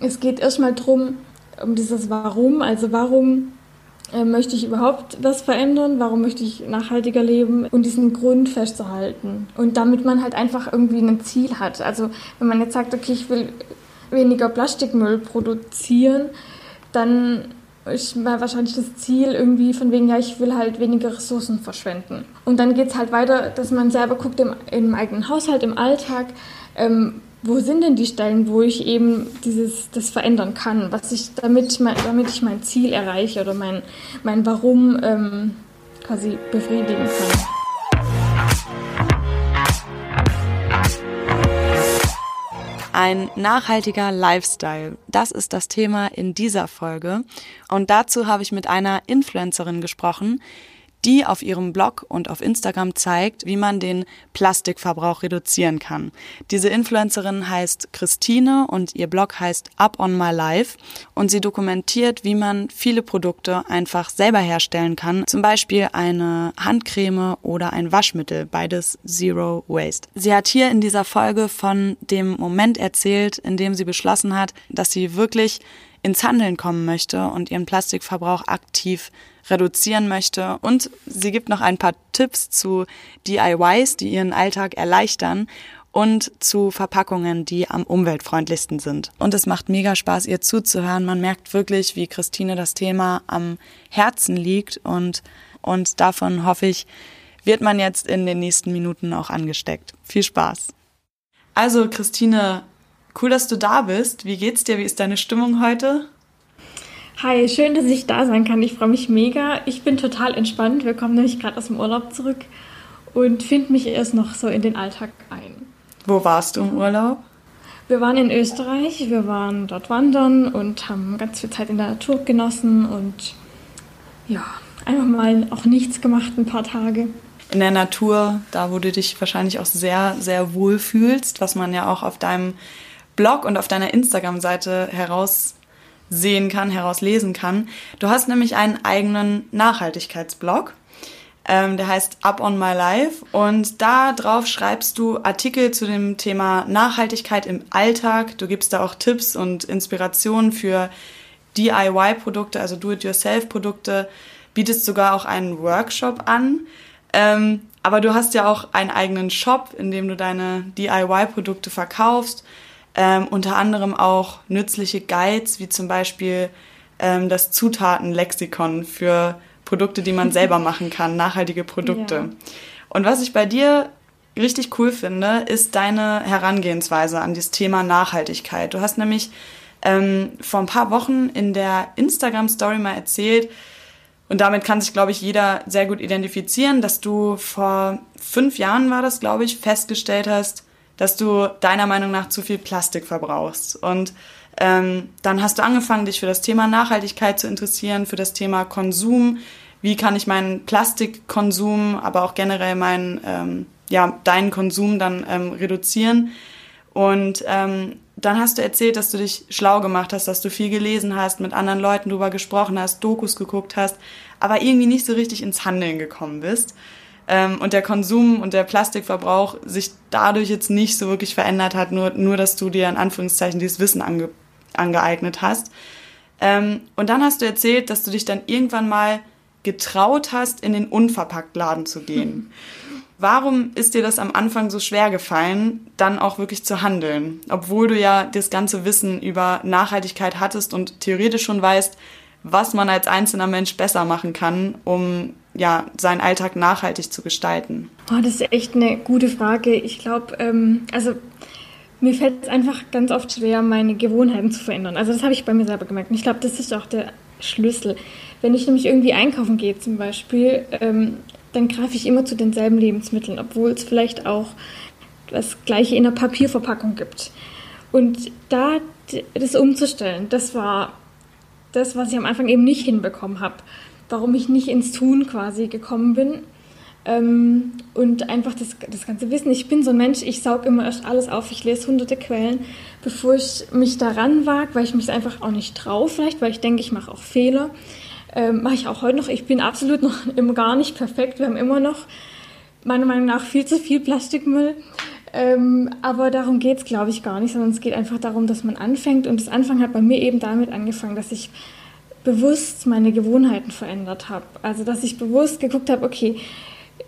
Es geht erstmal darum, um dieses Warum, also warum äh, möchte ich überhaupt was verändern, warum möchte ich nachhaltiger leben und diesen Grund festzuhalten. Und damit man halt einfach irgendwie ein Ziel hat. Also wenn man jetzt sagt, okay, ich will weniger Plastikmüll produzieren, dann ist wahrscheinlich das Ziel irgendwie von wegen, ja, ich will halt weniger Ressourcen verschwenden. Und dann geht es halt weiter, dass man selber guckt im, im eigenen Haushalt, im Alltag, ähm, wo sind denn die Stellen, wo ich eben dieses, das verändern kann, was ich, damit, damit ich mein Ziel erreiche oder mein, mein Warum ähm, quasi befriedigen kann. Ein nachhaltiger Lifestyle, das ist das Thema in dieser Folge. Und dazu habe ich mit einer Influencerin gesprochen, die auf ihrem Blog und auf Instagram zeigt, wie man den Plastikverbrauch reduzieren kann. Diese Influencerin heißt Christine und ihr Blog heißt Up on My Life und sie dokumentiert, wie man viele Produkte einfach selber herstellen kann, zum Beispiel eine Handcreme oder ein Waschmittel, beides Zero Waste. Sie hat hier in dieser Folge von dem Moment erzählt, in dem sie beschlossen hat, dass sie wirklich ins Handeln kommen möchte und ihren Plastikverbrauch aktiv reduzieren möchte. Und sie gibt noch ein paar Tipps zu DIYs, die ihren Alltag erleichtern und zu Verpackungen, die am umweltfreundlichsten sind. Und es macht mega Spaß, ihr zuzuhören. Man merkt wirklich, wie Christine das Thema am Herzen liegt und, und davon hoffe ich, wird man jetzt in den nächsten Minuten auch angesteckt. Viel Spaß. Also, Christine, cool, dass du da bist. Wie geht's dir? Wie ist deine Stimmung heute? Hi, schön, dass ich da sein kann. Ich freue mich mega. Ich bin total entspannt. Wir kommen nämlich gerade aus dem Urlaub zurück und finde mich erst noch so in den Alltag ein. Wo warst du im Urlaub? Wir waren in Österreich, wir waren dort wandern und haben ganz viel Zeit in der Natur genossen und ja, einfach mal auch nichts gemacht, ein paar Tage. In der Natur, da wo du dich wahrscheinlich auch sehr, sehr wohl fühlst, was man ja auch auf deinem Blog und auf deiner Instagram-Seite heraus sehen kann, herauslesen kann. Du hast nämlich einen eigenen Nachhaltigkeitsblog. Ähm, der heißt Up on My Life und da drauf schreibst du Artikel zu dem Thema Nachhaltigkeit im Alltag. Du gibst da auch Tipps und Inspirationen für DIY-Produkte, also Do-it-yourself-Produkte, bietest sogar auch einen Workshop an. Ähm, aber du hast ja auch einen eigenen Shop, in dem du deine DIY-Produkte verkaufst ähm, unter anderem auch nützliche Guides, wie zum Beispiel ähm, das Zutatenlexikon für Produkte, die man selber machen kann, nachhaltige Produkte. Ja. Und was ich bei dir richtig cool finde, ist deine Herangehensweise an das Thema Nachhaltigkeit. Du hast nämlich ähm, vor ein paar Wochen in der Instagram-Story mal erzählt, und damit kann sich, glaube ich, jeder sehr gut identifizieren, dass du vor fünf Jahren war das, glaube ich, festgestellt hast, dass du deiner Meinung nach zu viel Plastik verbrauchst. Und ähm, dann hast du angefangen, dich für das Thema Nachhaltigkeit zu interessieren, für das Thema Konsum. Wie kann ich meinen Plastikkonsum, aber auch generell meinen, ähm, ja, deinen Konsum dann ähm, reduzieren? Und ähm, dann hast du erzählt, dass du dich schlau gemacht hast, dass du viel gelesen hast, mit anderen Leuten drüber gesprochen hast, Dokus geguckt hast, aber irgendwie nicht so richtig ins Handeln gekommen bist ähm, und der Konsum und der Plastikverbrauch sich dadurch jetzt nicht so wirklich verändert hat, nur, nur dass du dir in Anführungszeichen dieses Wissen ange, angeeignet hast. Ähm, und dann hast du erzählt, dass du dich dann irgendwann mal getraut hast, in den Unverpacktladen zu gehen. Warum ist dir das am Anfang so schwer gefallen, dann auch wirklich zu handeln? Obwohl du ja das ganze Wissen über Nachhaltigkeit hattest und theoretisch schon weißt, was man als einzelner Mensch besser machen kann, um ja, seinen Alltag nachhaltig zu gestalten? Oh, das ist echt eine gute Frage. Ich glaube, ähm, also mir fällt es einfach ganz oft schwer, meine Gewohnheiten zu verändern. Also das habe ich bei mir selber gemerkt. Und ich glaube, das ist auch der Schlüssel. Wenn ich nämlich irgendwie einkaufen gehe zum Beispiel, ähm, dann greife ich immer zu denselben Lebensmitteln, obwohl es vielleicht auch das gleiche in der Papierverpackung gibt. Und da das umzustellen, das war das, was ich am Anfang eben nicht hinbekommen habe warum ich nicht ins Tun quasi gekommen bin. Ähm, und einfach das, das ganze Wissen. Ich bin so ein Mensch, ich saug immer erst alles auf. Ich lese hunderte Quellen, bevor ich mich daran wage, weil ich mich einfach auch nicht traue, vielleicht, weil ich denke, ich mache auch Fehler. Ähm, mache ich auch heute noch. Ich bin absolut noch immer gar nicht perfekt. Wir haben immer noch, meiner Meinung nach, viel zu viel Plastikmüll. Ähm, aber darum geht es, glaube ich, gar nicht, sondern es geht einfach darum, dass man anfängt. Und das Anfang hat bei mir eben damit angefangen, dass ich bewusst meine Gewohnheiten verändert habe. Also, dass ich bewusst geguckt habe, okay,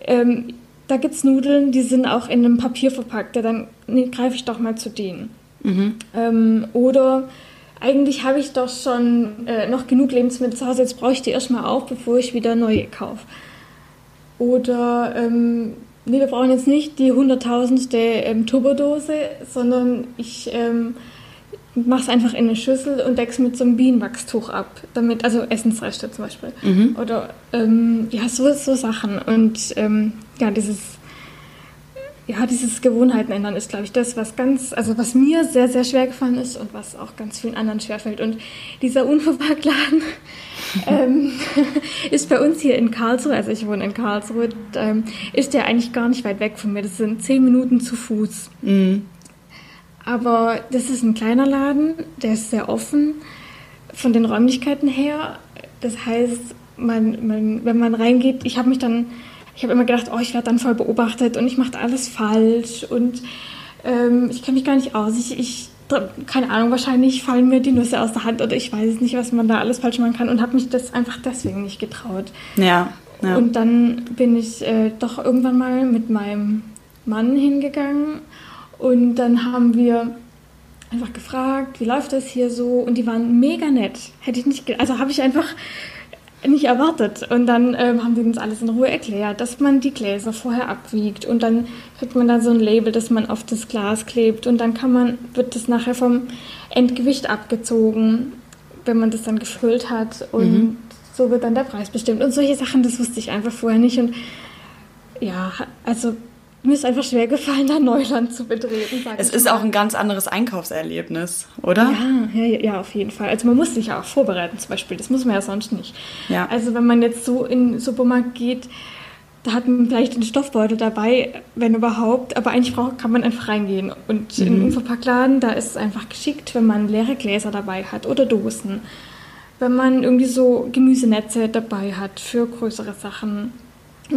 ähm, da gibt es Nudeln, die sind auch in einem Papier verpackt, ja, dann nee, greife ich doch mal zu denen. Mhm. Ähm, oder eigentlich habe ich doch schon äh, noch genug Lebensmittel zu Hause, jetzt brauche ich die erstmal auf, bevor ich wieder neue kaufe. Oder, ähm, nee, wir brauchen jetzt nicht die hunderttausendste ähm, Turbodose, sondern ich ähm, mache es einfach in eine Schüssel und decke es mit so einem Bienenwachstuch ab, damit, also Essensreste zum Beispiel. Mhm. Oder, ähm, ja, so, so Sachen. Und ähm, ja, dieses ja, dieses Gewohnheiten ändern ist, glaube ich, das, was ganz, also was mir sehr, sehr schwer gefallen ist und was auch ganz vielen anderen schwerfällt. Und dieser Unverpacktladen ähm, ist bei uns hier in Karlsruhe, also ich wohne in Karlsruhe, ähm, ist der eigentlich gar nicht weit weg von mir. Das sind zehn Minuten zu Fuß. Mhm. Aber das ist ein kleiner Laden, der ist sehr offen von den Räumlichkeiten her. Das heißt, man, man, wenn man reingeht, ich habe mich dann ich habe immer gedacht, oh, ich werde dann voll beobachtet und ich mache alles falsch und ähm, ich kenne mich gar nicht aus. Ich, ich, keine Ahnung, wahrscheinlich fallen mir die Nüsse aus der Hand oder ich weiß nicht, was man da alles falsch machen kann und habe mich das einfach deswegen nicht getraut. Ja. ja. Und dann bin ich äh, doch irgendwann mal mit meinem Mann hingegangen und dann haben wir einfach gefragt, wie läuft das hier so und die waren mega nett. Hätte ich nicht, also habe ich einfach nicht erwartet. Und dann ähm, haben sie uns alles in Ruhe erklärt, dass man die Gläser vorher abwiegt und dann kriegt man da so ein Label, das man auf das Glas klebt und dann kann man, wird das nachher vom Endgewicht abgezogen, wenn man das dann gefüllt hat und mhm. so wird dann der Preis bestimmt. Und solche Sachen, das wusste ich einfach vorher nicht und ja, also mir ist einfach schwer gefallen, da Neuland zu betreten. Es ist mal. auch ein ganz anderes Einkaufserlebnis, oder? Ja, ja, ja, auf jeden Fall. Also man muss sich ja auch vorbereiten zum Beispiel. Das muss man ja sonst nicht. Ja. Also wenn man jetzt so in den Supermarkt geht, da hat man vielleicht einen Stoffbeutel dabei, wenn überhaupt. Aber eigentlich braucht, kann man einfach reingehen. Und mhm. im Unverpacktladen, da ist es einfach geschickt, wenn man leere Gläser dabei hat oder Dosen. Wenn man irgendwie so Gemüsenetze dabei hat für größere Sachen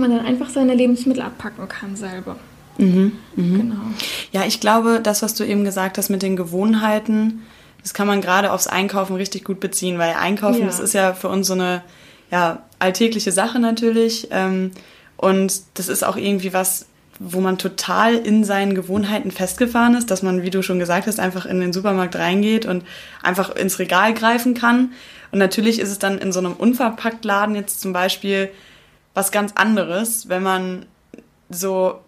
man dann einfach seine Lebensmittel abpacken kann selber. Mhm, mh. Genau. Ja, ich glaube, das, was du eben gesagt hast mit den Gewohnheiten, das kann man gerade aufs Einkaufen richtig gut beziehen, weil Einkaufen, ja. das ist ja für uns so eine ja, alltägliche Sache natürlich. Ähm, und das ist auch irgendwie was, wo man total in seinen Gewohnheiten festgefahren ist, dass man, wie du schon gesagt hast, einfach in den Supermarkt reingeht und einfach ins Regal greifen kann. Und natürlich ist es dann in so einem Unverpacktladen jetzt zum Beispiel was ganz anderes, wenn man so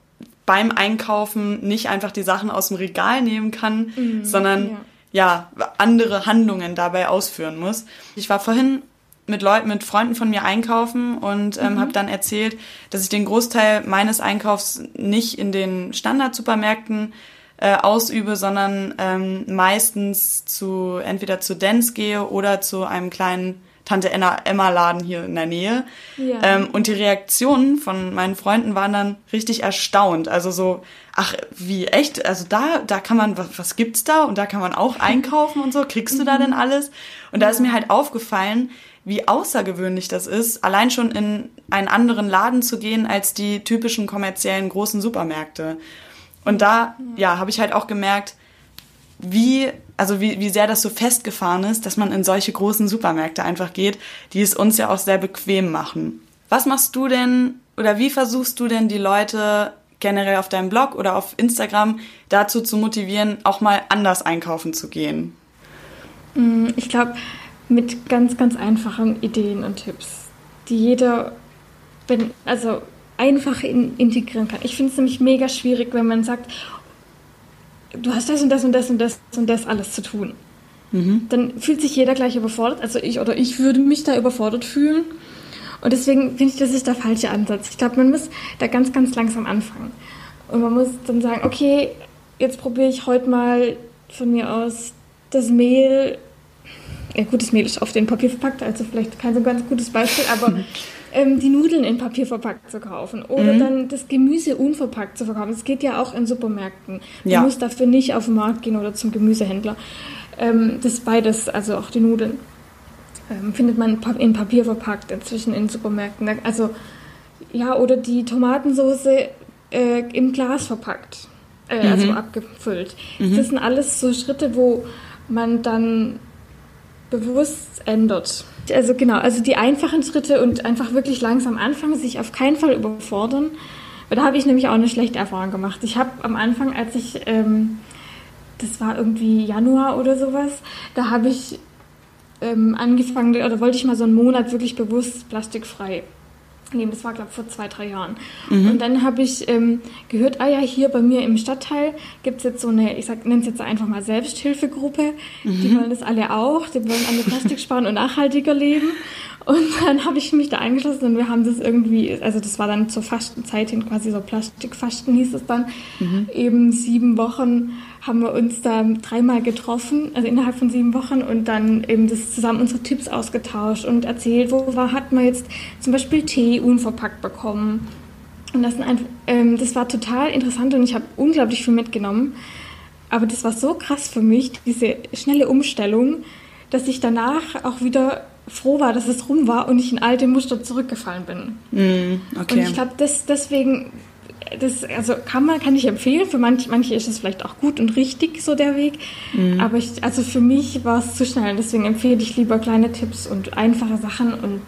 beim Einkaufen nicht einfach die Sachen aus dem Regal nehmen kann, mhm, sondern ja. ja. andere Handlungen dabei ausführen muss. Ich war vorhin mit Leuten, mit Freunden von mir einkaufen und ähm, mhm. habe dann erzählt, dass ich den Großteil meines Einkaufs nicht in den Standard-Supermärkten äh, ausübe, sondern ähm, meistens zu entweder zu Dance gehe oder zu einem kleinen Tante Emma Laden hier in der Nähe. Ja. Ähm, und die Reaktionen von meinen Freunden waren dann richtig erstaunt. Also so, ach, wie echt? Also da, da kann man, was, was gibt's da? Und da kann man auch einkaufen und so. Kriegst du da denn alles? Und da ist mir halt aufgefallen, wie außergewöhnlich das ist, allein schon in einen anderen Laden zu gehen als die typischen kommerziellen großen Supermärkte. Und da, ja, habe ich halt auch gemerkt, wie also wie, wie sehr das so festgefahren ist, dass man in solche großen Supermärkte einfach geht, die es uns ja auch sehr bequem machen. Was machst du denn oder wie versuchst du denn die Leute generell auf deinem Blog oder auf Instagram dazu zu motivieren, auch mal anders einkaufen zu gehen? Mm, ich glaube, mit ganz, ganz einfachen Ideen und Tipps, die jeder, wenn, also einfach in, integrieren kann. Ich finde es nämlich mega schwierig, wenn man sagt, du hast das und das und das und das und das alles zu tun. Mhm. Dann fühlt sich jeder gleich überfordert. Also ich oder ich würde mich da überfordert fühlen. Und deswegen finde ich, das ist der falsche Ansatz. Ich glaube, man muss da ganz, ganz langsam anfangen. Und man muss dann sagen, okay, jetzt probiere ich heute mal von mir aus das Mehl. Ja, gut, das Mehl ist auf den Papier verpackt, also vielleicht kein so ganz gutes Beispiel, aber ähm, die Nudeln in Papier verpackt zu kaufen oder mhm. dann das Gemüse unverpackt zu verkaufen. Das geht ja auch in Supermärkten. Man ja. muss dafür nicht auf den Markt gehen oder zum Gemüsehändler. Ähm, das beides, also auch die Nudeln, ähm, findet man in Papier verpackt inzwischen in Supermärkten. Also ja, oder die Tomatensauce äh, im Glas verpackt. äh, also mhm. also abgefüllt. Mhm. Das sind alles so Schritte, wo man dann bewusst ändert. Also genau, also die einfachen Schritte und einfach wirklich langsam anfangen, sich auf keinen Fall überfordern. Weil da habe ich nämlich auch eine schlechte Erfahrung gemacht. Ich habe am Anfang, als ich, ähm, das war irgendwie Januar oder sowas, da habe ich ähm, angefangen, oder wollte ich mal so einen Monat wirklich bewusst plastikfrei nehmen. Das war, glaube ich, vor zwei, drei Jahren. Mhm. Und dann habe ich ähm, gehört, ah ja, hier bei mir im Stadtteil gibt es jetzt so eine, ich nenne es jetzt einfach mal Selbsthilfegruppe. Mhm. Die wollen das alle auch. Die wollen alle Plastik sparen und nachhaltiger leben. Und dann habe ich mich da eingeschlossen und wir haben das irgendwie, also das war dann zur Fastenzeit hin quasi so Plastikfasten hieß es dann, mhm. eben sieben Wochen haben wir uns da dreimal getroffen, also innerhalb von sieben Wochen und dann eben das zusammen unsere Tipps ausgetauscht und erzählt, wo war, hat man jetzt zum Beispiel Tee unverpackt bekommen. Und das, einfach, ähm, das war total interessant und ich habe unglaublich viel mitgenommen. Aber das war so krass für mich, diese schnelle Umstellung, dass ich danach auch wieder froh war, dass es rum war und ich in alte Muster zurückgefallen bin. Mm, okay. Und ich glaube, deswegen das also kann man kann ich empfehlen. Für manch, manche ist es vielleicht auch gut und richtig so der Weg. Mhm. Aber ich, also für mich war es zu schnell. Deswegen empfehle ich lieber kleine Tipps und einfache Sachen und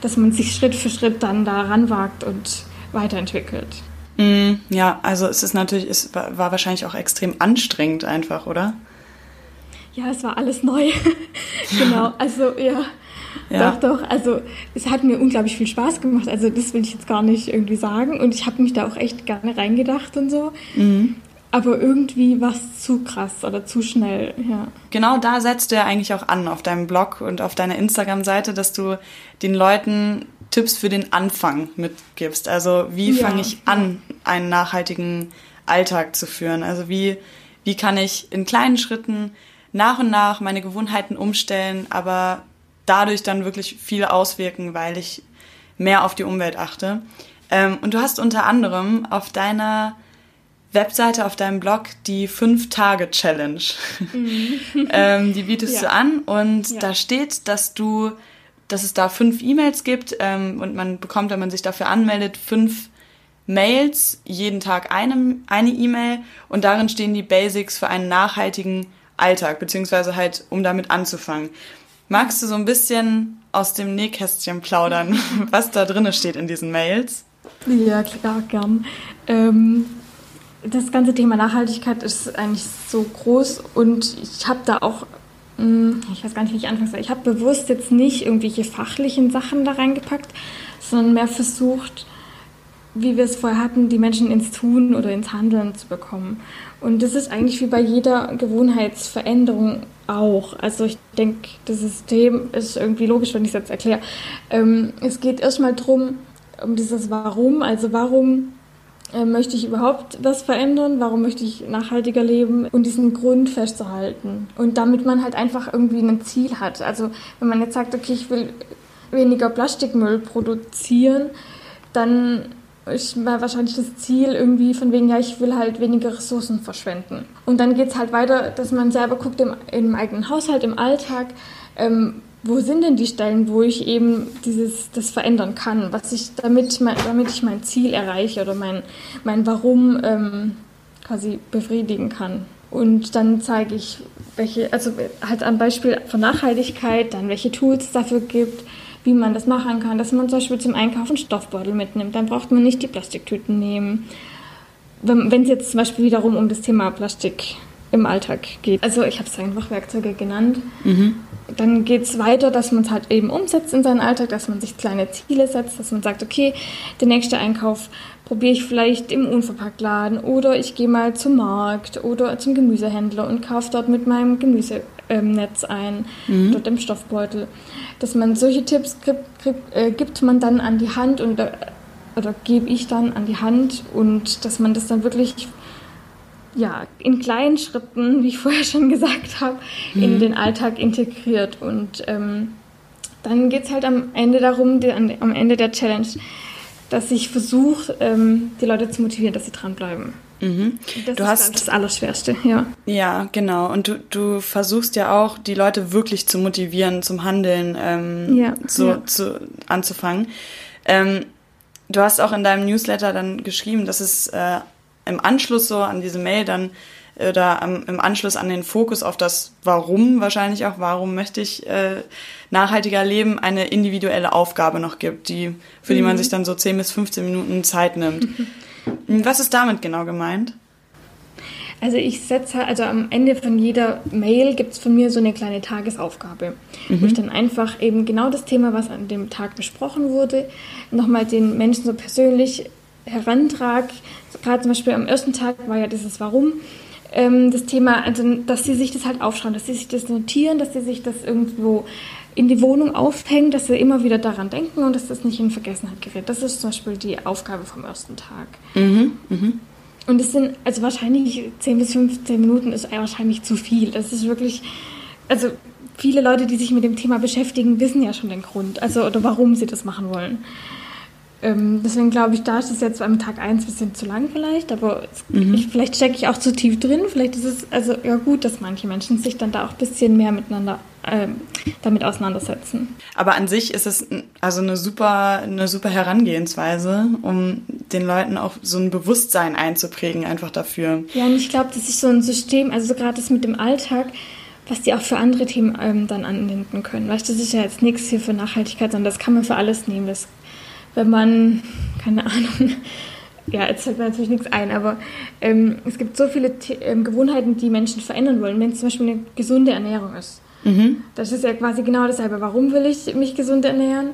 dass man sich Schritt für Schritt dann da ranwagt und weiterentwickelt. Mhm, ja, also es ist natürlich, es war, war wahrscheinlich auch extrem anstrengend einfach, oder? Ja, es war alles neu. genau, also ja. Ja. Doch, doch. Also es hat mir unglaublich viel Spaß gemacht. Also das will ich jetzt gar nicht irgendwie sagen. Und ich habe mich da auch echt gerne reingedacht und so. Mhm. Aber irgendwie war es zu krass oder zu schnell, ja. Genau da setzt du ja eigentlich auch an auf deinem Blog und auf deiner Instagram-Seite, dass du den Leuten Tipps für den Anfang mitgibst. Also wie ja, fange ich an, einen nachhaltigen Alltag zu führen? Also wie, wie kann ich in kleinen Schritten nach und nach meine Gewohnheiten umstellen, aber dadurch dann wirklich viel auswirken, weil ich mehr auf die Umwelt achte. Ähm, und du hast unter anderem auf deiner Webseite, auf deinem Blog die 5-Tage-Challenge. Mhm. ähm, die bietest ja. du an und ja. da steht, dass du, dass es da fünf E-Mails gibt ähm, und man bekommt, wenn man sich dafür anmeldet, fünf Mails, jeden Tag eine eine E-Mail und darin stehen die Basics für einen nachhaltigen Alltag, beziehungsweise halt, um damit anzufangen. Magst du so ein bisschen aus dem Nähkästchen plaudern, was da drin steht in diesen Mails? Ja, klar, gern. Ähm, das ganze Thema Nachhaltigkeit ist eigentlich so groß und ich habe da auch, hm, ich weiß gar nicht, wie ich anfangen soll, ich habe bewusst jetzt nicht irgendwelche fachlichen Sachen da reingepackt, sondern mehr versucht, wie wir es vorher hatten, die Menschen ins Tun oder ins Handeln zu bekommen. Und das ist eigentlich wie bei jeder Gewohnheitsveränderung auch. Also ich denke, das System ist irgendwie logisch, wenn ich es jetzt erkläre. Ähm, es geht erstmal darum, um dieses Warum. Also warum äh, möchte ich überhaupt was verändern? Warum möchte ich nachhaltiger leben? Und diesen Grund festzuhalten. Und damit man halt einfach irgendwie ein Ziel hat. Also wenn man jetzt sagt, okay, ich will weniger Plastikmüll produzieren, dann ist wahrscheinlich das Ziel irgendwie von wegen, ja, ich will halt weniger Ressourcen verschwenden. Und dann geht es halt weiter, dass man selber guckt im, im eigenen Haushalt, im Alltag, ähm, wo sind denn die Stellen, wo ich eben dieses, das verändern kann, was ich, damit, damit ich mein Ziel erreiche oder mein, mein Warum ähm, quasi befriedigen kann. Und dann zeige ich, welche, also halt am Beispiel von Nachhaltigkeit, dann welche Tools es dafür gibt, wie man das machen kann, dass man zum Beispiel zum Einkaufen Stoffbeutel mitnimmt. Dann braucht man nicht die Plastiktüten nehmen. Wenn es jetzt zum Beispiel wiederum um das Thema Plastik im Alltag geht. Also ich habe es einfach Werkzeuge genannt. Mhm. Dann geht es weiter, dass man es halt eben umsetzt in seinen Alltag, dass man sich kleine Ziele setzt, dass man sagt, okay, der nächste Einkauf probiere ich vielleicht im Unverpacktladen oder ich gehe mal zum Markt oder zum Gemüsehändler und kaufe dort mit meinem Gemüsenetz ein, mhm. dort im Stoffbeutel. Dass man solche Tipps gibt, gibt, äh, gibt man dann an die Hand und äh, oder gebe ich dann an die Hand und dass man das dann wirklich ja, in kleinen Schritten, wie ich vorher schon gesagt habe, mhm. in den Alltag integriert. Und ähm, dann geht es halt am Ende darum, die, am Ende der Challenge, dass ich versuche, ähm, die Leute zu motivieren, dass sie dranbleiben. Mhm. Das du ist hast das Allerschwerste, ja. Ja, genau. Und du, du versuchst ja auch, die Leute wirklich zu motivieren, zum Handeln ähm, ja, so, ja. Zu, anzufangen. Ähm, du hast auch in deinem Newsletter dann geschrieben, dass es äh, im Anschluss so an diese Mail dann oder am, im Anschluss an den Fokus auf das Warum wahrscheinlich auch, warum möchte ich äh, nachhaltiger leben, eine individuelle Aufgabe noch gibt, die, für die man mhm. sich dann so 10 bis 15 Minuten Zeit nimmt. Was ist damit genau gemeint? Also ich setze, also am Ende von jeder Mail gibt es von mir so eine kleine Tagesaufgabe, mhm. wo ich dann einfach eben genau das Thema, was an dem Tag besprochen wurde, nochmal den Menschen so persönlich herantrage. Gerade zum Beispiel am ersten Tag war ja dieses Warum. Ähm, das Thema, also dass sie sich das halt aufschreiben, dass sie sich das notieren, dass sie sich das irgendwo in die Wohnung aufhängen, dass sie immer wieder daran denken und dass das nicht in Vergessenheit gerät. Das ist zum Beispiel die Aufgabe vom ersten Tag. Mhm, mh. Und es sind, also wahrscheinlich 10 bis 15 Minuten ist wahrscheinlich zu viel. Das ist wirklich, also viele Leute, die sich mit dem Thema beschäftigen, wissen ja schon den Grund, also oder warum sie das machen wollen. Ähm, deswegen glaube ich, da ist es jetzt beim Tag 1 ein bisschen zu lang vielleicht, aber mhm. ich, vielleicht stecke ich auch zu tief drin. Vielleicht ist es also ja gut, dass manche Menschen sich dann da auch ein bisschen mehr miteinander ähm, damit auseinandersetzen. Aber an sich ist es also eine super, eine super Herangehensweise, um den Leuten auch so ein Bewusstsein einzuprägen, einfach dafür. Ja, und ich glaube, das ist so ein System, also so gerade das mit dem Alltag, was die auch für andere Themen ähm, dann anwenden können. Weißt du, das ist ja jetzt nichts hier für Nachhaltigkeit, sondern das kann man für alles nehmen. Das wenn man, keine Ahnung, ja, jetzt fällt mir natürlich nichts ein, aber ähm, es gibt so viele ähm, Gewohnheiten, die Menschen verändern wollen. Wenn es zum Beispiel eine gesunde Ernährung ist, mhm. das ist ja quasi genau dasselbe. Warum will ich mich gesund ernähren?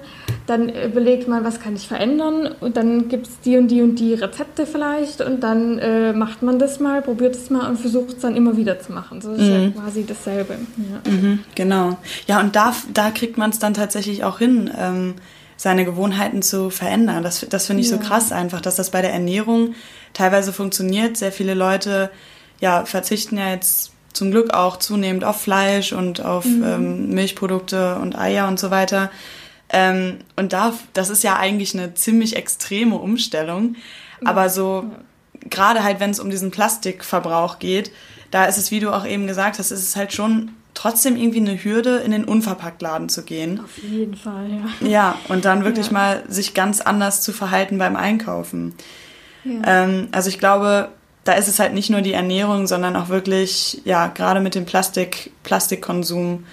Dann überlegt man, was kann ich verändern und dann gibt es die und die und die Rezepte vielleicht und dann äh, macht man das mal, probiert es mal und versucht es dann immer wieder zu machen. So ist mhm. ja quasi dasselbe. Ja. Mhm, genau. Ja, und da, da kriegt man es dann tatsächlich auch hin. Ähm, seine Gewohnheiten zu verändern. Das, das finde ich ja. so krass einfach, dass das bei der Ernährung teilweise funktioniert. Sehr viele Leute ja, verzichten ja jetzt zum Glück auch zunehmend auf Fleisch und auf mhm. ähm, Milchprodukte und Eier und so weiter. Ähm, und da, das ist ja eigentlich eine ziemlich extreme Umstellung. Aber so, gerade halt, wenn es um diesen Plastikverbrauch geht, da ist es, wie du auch eben gesagt hast, ist es halt schon trotzdem irgendwie eine Hürde, in den Unverpacktladen zu gehen. Auf jeden Fall, ja. Ja, und dann wirklich ja. mal sich ganz anders zu verhalten beim Einkaufen. Ja. Ähm, also ich glaube, da ist es halt nicht nur die Ernährung, sondern auch wirklich, ja, gerade mit dem Plastik, Plastikkonsum,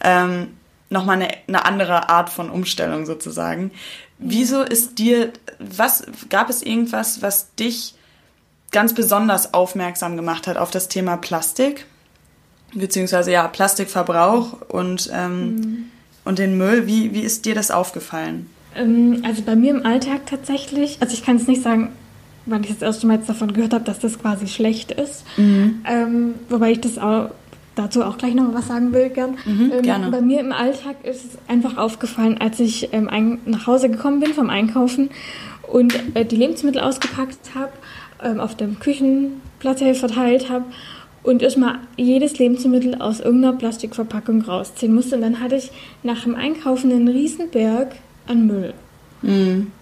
ähm, nochmal eine, eine andere Art von Umstellung sozusagen. Wieso ist dir, was, gab es irgendwas, was dich ganz besonders aufmerksam gemacht hat auf das Thema Plastik? beziehungsweise ja, Plastikverbrauch und, ähm, mhm. und den Müll. Wie, wie ist dir das aufgefallen? Ähm, also bei mir im Alltag tatsächlich, also ich kann es nicht sagen, weil ich das erste Mal jetzt davon gehört habe, dass das quasi schlecht ist. Mhm. Ähm, wobei ich das auch dazu auch gleich noch was sagen will, gern. Mhm, ähm, gerne. Bei mir im Alltag ist es einfach aufgefallen, als ich ähm, ein, nach Hause gekommen bin vom Einkaufen und äh, die Lebensmittel ausgepackt habe, ähm, auf dem Küchenplatte verteilt habe und erstmal jedes Lebensmittel aus irgendeiner Plastikverpackung rausziehen musste. Und dann hatte ich nach dem Einkaufen einen Riesenberg an Müll. Mhm.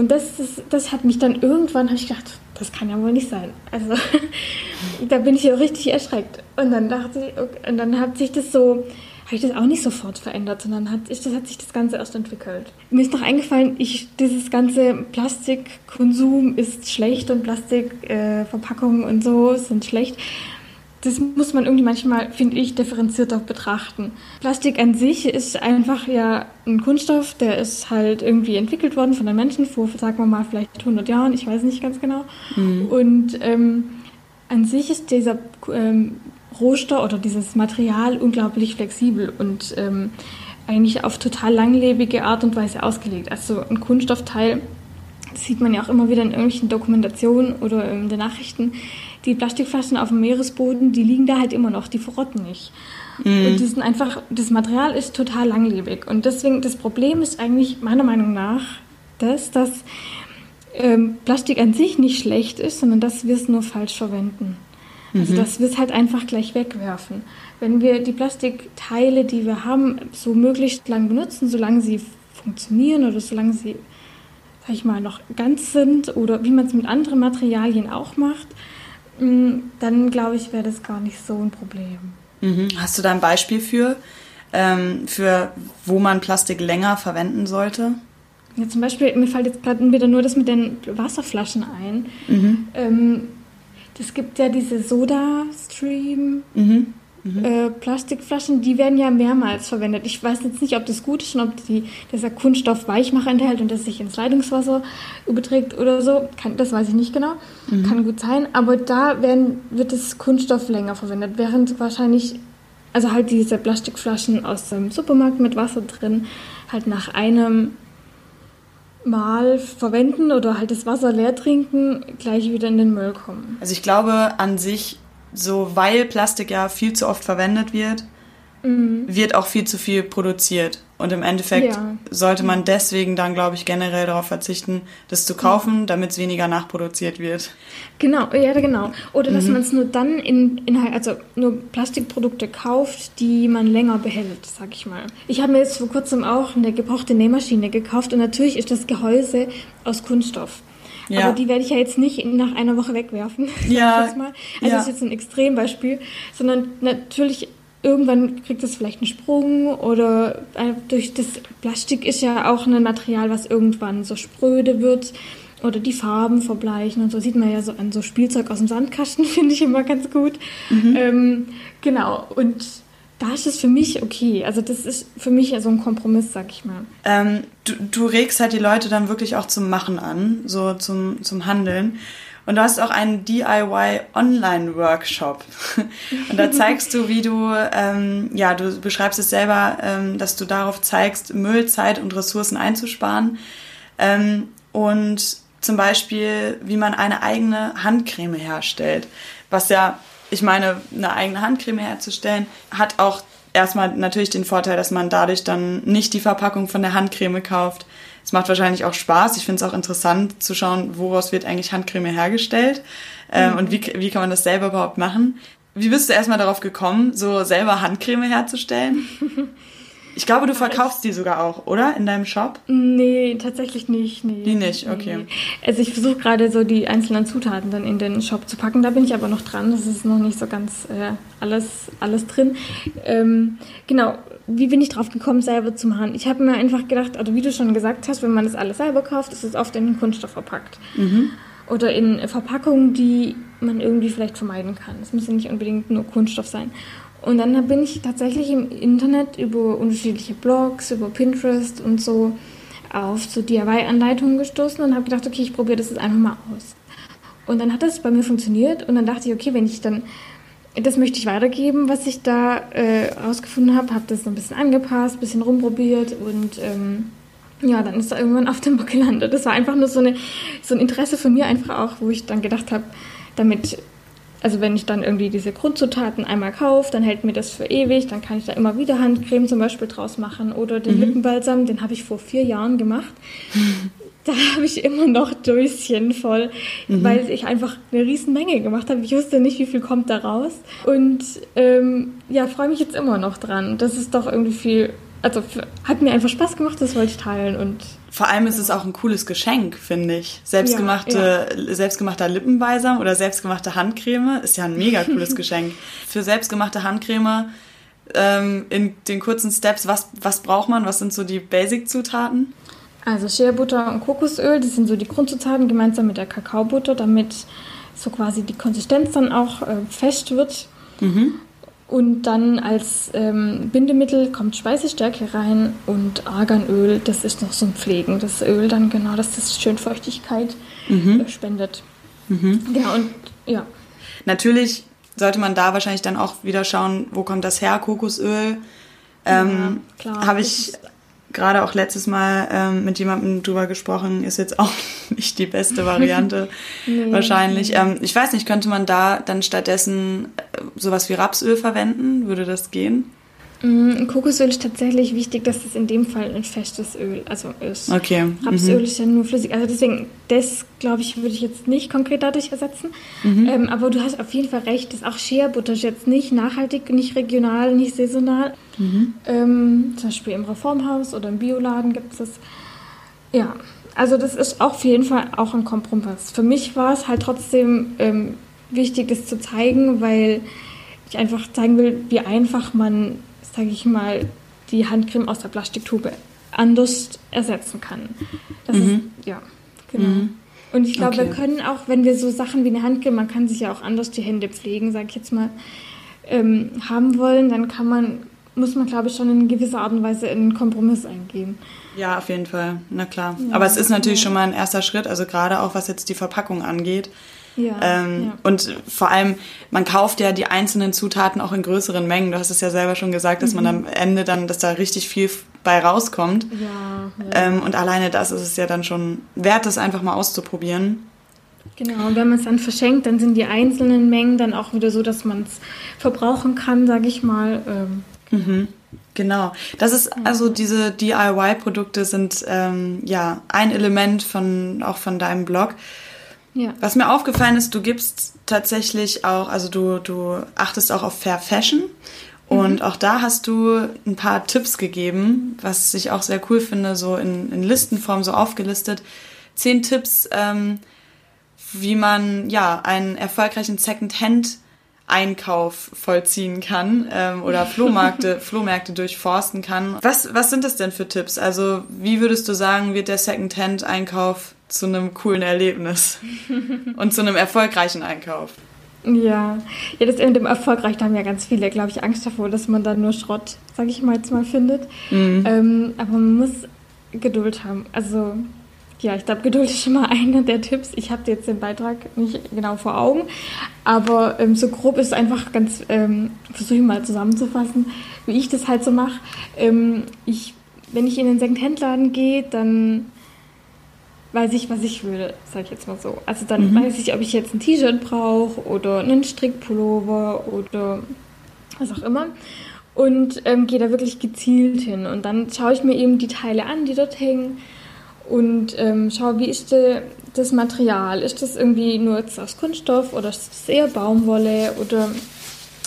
Und das, das, das hat mich dann irgendwann, habe ich gedacht, das kann ja wohl nicht sein. Also da bin ich ja richtig erschreckt. Und dann dachte ich, okay, und dann hat sich das so, habe ich das auch nicht sofort verändert, sondern hat, das hat sich das Ganze erst entwickelt. Mir ist noch eingefallen, ich, dieses ganze Plastikkonsum ist schlecht und Plastikverpackungen äh, und so sind schlecht das muss man irgendwie manchmal, finde ich, differenzierter betrachten. Plastik an sich ist einfach ja ein Kunststoff, der ist halt irgendwie entwickelt worden von den Menschen vor, sagen wir mal, vielleicht 100 Jahren, ich weiß nicht ganz genau. Mhm. Und ähm, an sich ist dieser ähm, Rohstoff oder dieses Material unglaublich flexibel und ähm, eigentlich auf total langlebige Art und Weise ausgelegt. Also ein Kunststoffteil, das sieht man ja auch immer wieder in irgendwelchen Dokumentationen oder in den Nachrichten, die Plastikflaschen auf dem Meeresboden, die liegen da halt immer noch, die verrotten nicht. Mhm. Und die sind einfach, das Material ist total langlebig. Und deswegen, das Problem ist eigentlich meiner Meinung nach, das, dass ähm, Plastik an sich nicht schlecht ist, sondern dass wir es nur falsch verwenden. Also, mhm. dass wir es halt einfach gleich wegwerfen. Wenn wir die Plastikteile, die wir haben, so möglichst lang benutzen, solange sie funktionieren oder solange sie, sag ich mal, noch ganz sind oder wie man es mit anderen Materialien auch macht, Mm, dann glaube ich, wäre das gar nicht so ein Problem. Mhm. Hast du da ein Beispiel für, ähm, für wo man Plastik länger verwenden sollte? Ja, zum Beispiel, mir fällt jetzt gerade wieder nur das mit den Wasserflaschen ein. Mhm. Ähm, es gibt ja diese Soda-Stream. Mhm. Mhm. Äh, Plastikflaschen, die werden ja mehrmals verwendet. Ich weiß jetzt nicht, ob das gut ist und ob die, dieser Kunststoff Weichmacher enthält und das sich ins Leitungswasser überträgt oder so. Kann, das weiß ich nicht genau. Mhm. Kann gut sein. Aber da werden, wird das Kunststoff länger verwendet, während wahrscheinlich, also halt diese Plastikflaschen aus dem Supermarkt mit Wasser drin, halt nach einem Mal verwenden oder halt das Wasser leer trinken, gleich wieder in den Müll kommen. Also ich glaube an sich, so weil Plastik ja viel zu oft verwendet wird, mhm. wird auch viel zu viel produziert. Und im Endeffekt ja. sollte man deswegen dann, glaube ich, generell darauf verzichten, das zu kaufen, mhm. damit es weniger nachproduziert wird. Genau, ja, genau. Oder dass mhm. man es nur dann in, in also nur Plastikprodukte kauft, die man länger behält, sag ich mal. Ich habe mir jetzt vor kurzem auch eine gebrauchte Nähmaschine gekauft und natürlich ist das Gehäuse aus Kunststoff. Ja. Aber die werde ich ja jetzt nicht nach einer Woche wegwerfen. Ja. Also ja. das ist jetzt ein Extrembeispiel, sondern natürlich irgendwann kriegt es vielleicht einen Sprung oder durch das Plastik ist ja auch ein Material, was irgendwann so spröde wird oder die Farben verbleichen und so sieht man ja so an so Spielzeug aus dem Sandkasten, finde ich immer ganz gut. Mhm. Ähm, genau, und da ist es für mich okay. Also das ist für mich ja so ein Kompromiss, sag ich mal. Ähm, du, du regst halt die Leute dann wirklich auch zum Machen an, so zum, zum Handeln. Und du hast auch einen DIY Online Workshop. Und da zeigst du, wie du, ähm, ja, du beschreibst es selber, ähm, dass du darauf zeigst, Müll, Zeit und Ressourcen einzusparen. Ähm, und zum Beispiel, wie man eine eigene Handcreme herstellt. Was ja, ich meine, eine eigene Handcreme herzustellen, hat auch erstmal natürlich den Vorteil, dass man dadurch dann nicht die Verpackung von der Handcreme kauft, es macht wahrscheinlich auch Spaß. Ich finde es auch interessant zu schauen, woraus wird eigentlich Handcreme hergestellt ähm, mhm. und wie, wie kann man das selber überhaupt machen. Wie bist du erstmal darauf gekommen, so selber Handcreme herzustellen? Ich glaube, du verkaufst die sogar auch, oder? In deinem Shop? Nee, tatsächlich nicht. Nee. Die nicht, okay. Nee. Also ich versuche gerade so die einzelnen Zutaten dann in den Shop zu packen. Da bin ich aber noch dran. Das ist noch nicht so ganz äh, alles, alles drin. Ähm, genau, wie bin ich drauf gekommen, selber zu machen? Ich habe mir einfach gedacht, oder wie du schon gesagt hast, wenn man das alles selber kauft, ist es oft in Kunststoff verpackt. Mhm. Oder in Verpackungen, die man irgendwie vielleicht vermeiden kann. Es muss ja nicht unbedingt nur Kunststoff sein. Und dann bin ich tatsächlich im Internet über unterschiedliche Blogs, über Pinterest und so auf so DIY-Anleitungen gestoßen und habe gedacht, okay, ich probiere das jetzt einfach mal aus. Und dann hat das bei mir funktioniert und dann dachte ich, okay, wenn ich dann das möchte ich weitergeben, was ich da äh, rausgefunden habe. Habe das so ein bisschen angepasst, ein bisschen rumprobiert und ähm, ja, dann ist da irgendwann auf dem Bock gelandet. Das war einfach nur so, eine, so ein Interesse von mir einfach auch, wo ich dann gedacht habe, damit, also wenn ich dann irgendwie diese Grundzutaten einmal kaufe, dann hält mir das für ewig, dann kann ich da immer wieder Handcreme zum Beispiel draus machen oder den mhm. Lippenbalsam, den habe ich vor vier Jahren gemacht. da habe ich immer noch Döschen voll, mhm. weil ich einfach eine riesen Menge gemacht habe. Ich wusste nicht, wie viel kommt da raus. Und ähm, ja, freue mich jetzt immer noch dran. Das ist doch irgendwie viel, also hat mir einfach Spaß gemacht, das wollte ich teilen und vor allem ist es auch ein cooles Geschenk, finde ich. Selbstgemachte, ja, ja. selbstgemachter Lippenbalsam oder selbstgemachte Handcreme ist ja ein mega cooles Geschenk. Für selbstgemachte Handcreme ähm, in den kurzen Steps, was, was braucht man? Was sind so die Basic-Zutaten? Also Shea Butter und Kokosöl, das sind so die Grundzutaten gemeinsam mit der Kakaobutter, damit so quasi die Konsistenz dann auch äh, fest wird. Mhm. Und dann als ähm, Bindemittel kommt Speisestärke rein und Arganöl, das ist noch so ein pflegendes Öl dann genau, dass das schön Feuchtigkeit mhm. äh, spendet. Mhm. Genau, und ja. Natürlich sollte man da wahrscheinlich dann auch wieder schauen, wo kommt das her, Kokosöl. Ähm, ja, Habe ich gerade auch letztes Mal ähm, mit jemandem drüber gesprochen, ist jetzt auch nicht die beste Variante nee, wahrscheinlich. Ähm, ich weiß nicht, könnte man da dann stattdessen äh, sowas wie Rapsöl verwenden? Würde das gehen? Mm, Kokosöl ist tatsächlich wichtig, dass es in dem Fall ein festes Öl also ist. Okay. Rapsöl mhm. ist ja nur flüssig. Also deswegen, das glaube ich, würde ich jetzt nicht konkret dadurch ersetzen. Mhm. Ähm, aber du hast auf jeden Fall recht, dass auch Shea-Butter ist jetzt nicht nachhaltig, nicht regional, nicht saisonal. Mhm. Ähm, zum Beispiel im Reformhaus oder im Bioladen gibt es das. Ja, also das ist auf jeden Fall auch ein Kompromiss. Für mich war es halt trotzdem ähm, wichtig, das zu zeigen, weil ich einfach zeigen will, wie einfach man sage ich mal, die Handcreme aus der Plastiktube anders ersetzen kann. Das mhm. ist, ja, genau. Mhm. Und ich glaube, okay. wir können auch, wenn wir so Sachen wie eine Handcreme, man kann sich ja auch anders die Hände pflegen, sag ich jetzt mal, ähm, haben wollen, dann kann man, muss man, glaube ich, schon in gewisser Art und Weise in einen Kompromiss eingehen. Ja, auf jeden Fall. Na klar. Ja, Aber es ist natürlich ja. schon mal ein erster Schritt, also gerade auch was jetzt die Verpackung angeht. Ja, ähm, ja. Und vor allem, man kauft ja die einzelnen Zutaten auch in größeren Mengen. Du hast es ja selber schon gesagt, dass mhm. man am Ende dann, dass da richtig viel bei rauskommt. Ja, ja. Ähm, und alleine das ist es ja dann schon wert, das einfach mal auszuprobieren. Genau, und wenn man es dann verschenkt, dann sind die einzelnen Mengen dann auch wieder so, dass man es verbrauchen kann, sage ich mal. Ähm. Mhm. Genau. Das ist also diese DIY-Produkte sind ähm, ja ein Element von auch von deinem Blog. Ja. Was mir aufgefallen ist, du gibst tatsächlich auch, also du, du achtest auch auf Fair Fashion. Und mhm. auch da hast du ein paar Tipps gegeben, was ich auch sehr cool finde, so in, in Listenform so aufgelistet. Zehn Tipps, ähm, wie man ja einen erfolgreichen Second-Hand Einkauf vollziehen kann ähm, oder Flohmärkte, Flohmärkte durchforsten kann. Was, was sind das denn für Tipps? Also wie würdest du sagen, wird der Second-Hand-Einkauf zu einem coolen Erlebnis und zu einem erfolgreichen Einkauf? Ja, ja, das mit dem erfolgreich, da haben ja ganz viele, glaube ich, Angst davor, dass man dann nur Schrott, sage ich mal jetzt mal, findet. Mhm. Ähm, aber man muss Geduld haben. Also ja, ich glaube, Geduld ist schon mal einer der Tipps. Ich habe jetzt den Beitrag nicht genau vor Augen, aber ähm, so grob ist es einfach ganz, ähm, versuche ich mal zusammenzufassen, wie ich das halt so mache. Ähm, ich, wenn ich in den Secondhand-Laden gehe, dann weiß ich, was ich will, sage ich jetzt mal so. Also dann mhm. weiß ich, ob ich jetzt ein T-Shirt brauche oder einen Strickpullover oder was auch immer. Und ähm, gehe da wirklich gezielt hin. Und dann schaue ich mir eben die Teile an, die dort hängen und ähm, schau, wie ist de, das Material? Ist das irgendwie nur aus Kunststoff oder ist das eher Baumwolle? Oder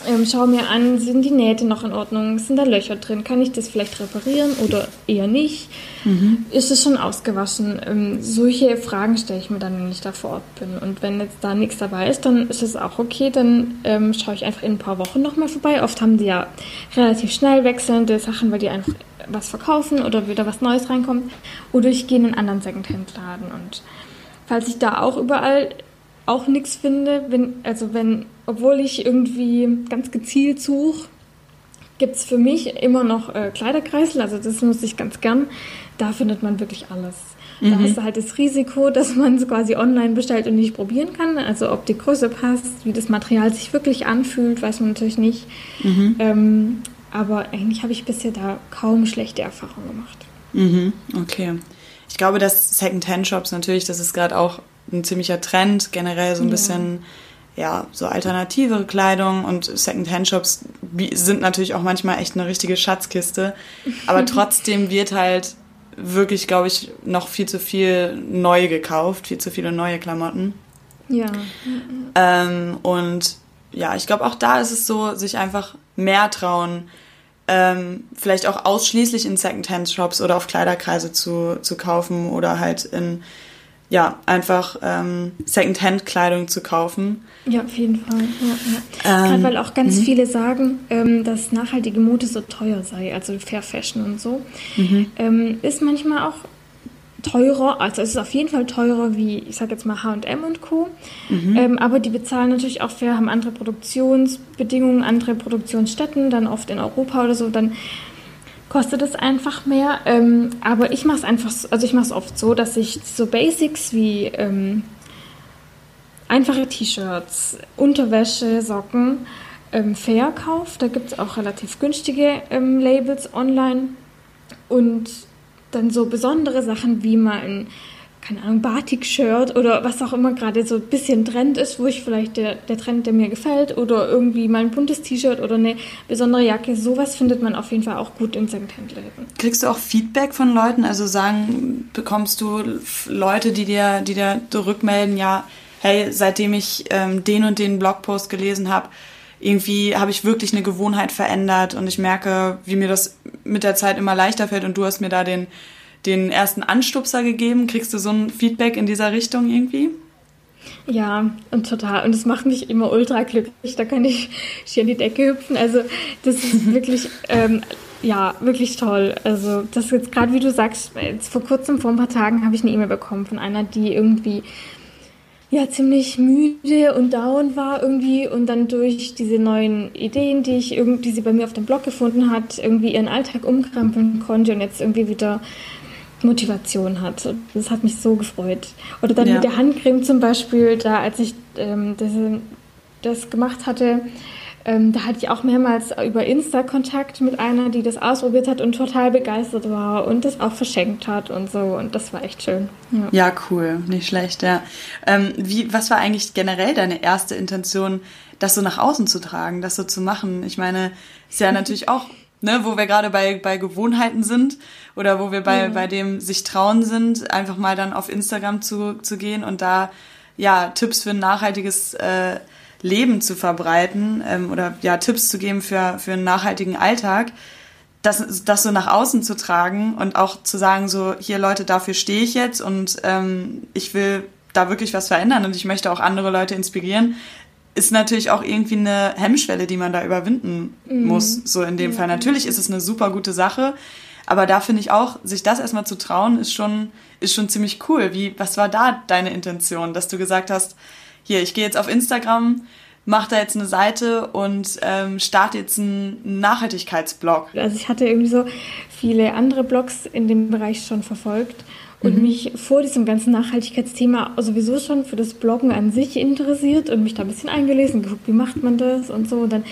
ähm, schau mir an, sind die Nähte noch in Ordnung? Sind da Löcher drin? Kann ich das vielleicht reparieren oder eher nicht? Mhm. Ist es schon ausgewaschen? Ähm, solche Fragen stelle ich mir dann, wenn ich da vor Ort bin. Und wenn jetzt da nichts dabei ist, dann ist es auch okay. Dann ähm, schaue ich einfach in ein paar Wochen nochmal vorbei. Oft haben die ja relativ schnell wechselnde Sachen, weil die einfach was verkaufen oder wieder was Neues reinkommt. Oder ich gehe in einen anderen Secondhand-Laden. Und falls ich da auch überall auch nichts finde, wenn, also wenn, obwohl ich irgendwie ganz gezielt suche, gibt es für mich immer noch äh, Kleiderkreisel, also das nutze ich ganz gern. Da findet man wirklich alles. Mhm. Da hast du halt das Risiko, dass man es quasi online bestellt und nicht probieren kann. Also ob die Größe passt, wie das Material sich wirklich anfühlt, weiß man natürlich nicht. Mhm. Ähm, aber eigentlich habe ich bisher da kaum schlechte Erfahrungen gemacht. Mhm, okay. Ich glaube, dass Second-Hand-Shops natürlich, das ist gerade auch ein ziemlicher Trend, generell so ein ja. bisschen, ja, so alternativere Kleidung und Second-Hand-Shops sind natürlich auch manchmal echt eine richtige Schatzkiste. Aber trotzdem wird halt wirklich, glaube ich, noch viel zu viel neu gekauft, viel zu viele neue Klamotten. Ja. Ähm, und ja, ich glaube, auch da ist es so, sich einfach mehr trauen, ähm, vielleicht auch ausschließlich in Secondhand-Shops oder auf Kleiderkreise zu, zu kaufen oder halt in, ja, einfach ähm, Secondhand-Kleidung zu kaufen. Ja, auf jeden Fall. Ja, ja. Ähm, Gerade weil auch ganz mhm. viele sagen, ähm, dass nachhaltige Mode so teuer sei, also Fair Fashion und so. Mhm. Ähm, ist manchmal auch teurer, also es ist auf jeden Fall teurer wie, ich sag jetzt mal H&M und Co. Mhm. Ähm, aber die bezahlen natürlich auch fair, haben andere Produktionsbedingungen, andere Produktionsstätten, dann oft in Europa oder so, dann kostet es einfach mehr. Ähm, aber ich mache es einfach, also ich mache es oft so, dass ich so Basics wie ähm, einfache T-Shirts, Unterwäsche, Socken ähm, fair kaufe. Da gibt es auch relativ günstige ähm, Labels online und dann so besondere Sachen wie mal ein, keine Ahnung, Batik-Shirt oder was auch immer gerade so ein bisschen Trend ist, wo ich vielleicht der, der Trend, der mir gefällt oder irgendwie mal ein buntes T-Shirt oder eine besondere Jacke. Sowas findet man auf jeden Fall auch gut in Secondhand-Läden. Kriegst du auch Feedback von Leuten? Also sagen, bekommst du Leute, die dir, die dir rückmelden, ja, hey, seitdem ich ähm, den und den Blogpost gelesen habe, irgendwie habe ich wirklich eine Gewohnheit verändert und ich merke, wie mir das mit der Zeit immer leichter fällt und du hast mir da den, den ersten Anstupser gegeben. Kriegst du so ein Feedback in dieser Richtung irgendwie? Ja, und total. Und das macht mich immer ultra glücklich. Da kann ich hier in die Decke hüpfen. Also das ist wirklich, ähm, ja, wirklich toll. Also das jetzt gerade, wie du sagst, jetzt vor kurzem, vor ein paar Tagen, habe ich eine E-Mail bekommen von einer, die irgendwie ja ziemlich müde und down war irgendwie und dann durch diese neuen Ideen, die ich irgendwie, die sie bei mir auf dem Blog gefunden hat, irgendwie ihren Alltag umkrempeln konnte und jetzt irgendwie wieder Motivation hat. Das hat mich so gefreut. Oder dann ja. mit der Handcreme zum Beispiel, da als ich ähm, das, das gemacht hatte, ähm, da hatte ich auch mehrmals über Insta Kontakt mit einer, die das ausprobiert hat und total begeistert war und das auch verschenkt hat und so. Und das war echt schön. Ja, ja cool, nicht schlecht, ja. Ähm, wie, was war eigentlich generell deine erste Intention, das so nach außen zu tragen, das so zu machen? Ich meine, ist ja natürlich auch ne, wo wir gerade bei, bei Gewohnheiten sind oder wo wir bei, mhm. bei dem sich trauen sind, einfach mal dann auf Instagram zu, zu gehen und da ja Tipps für ein nachhaltiges äh, Leben zu verbreiten ähm, oder ja Tipps zu geben für, für einen nachhaltigen Alltag, das, das so nach außen zu tragen und auch zu sagen, so, hier Leute, dafür stehe ich jetzt und ähm, ich will da wirklich was verändern und ich möchte auch andere Leute inspirieren, ist natürlich auch irgendwie eine Hemmschwelle, die man da überwinden mhm. muss, so in dem ja. Fall. Natürlich ist es eine super gute Sache, aber da finde ich auch, sich das erstmal zu trauen, ist schon, ist schon ziemlich cool. Wie, was war da deine Intention, dass du gesagt hast, hier, ich gehe jetzt auf Instagram, mache da jetzt eine Seite und ähm, starte jetzt einen Nachhaltigkeitsblog? Also ich hatte irgendwie so viele andere Blogs in dem Bereich schon verfolgt und mhm. mich vor diesem ganzen Nachhaltigkeitsthema sowieso schon für das Bloggen an sich interessiert und mich da ein bisschen eingelesen, geguckt, wie macht man das und so. Und dann,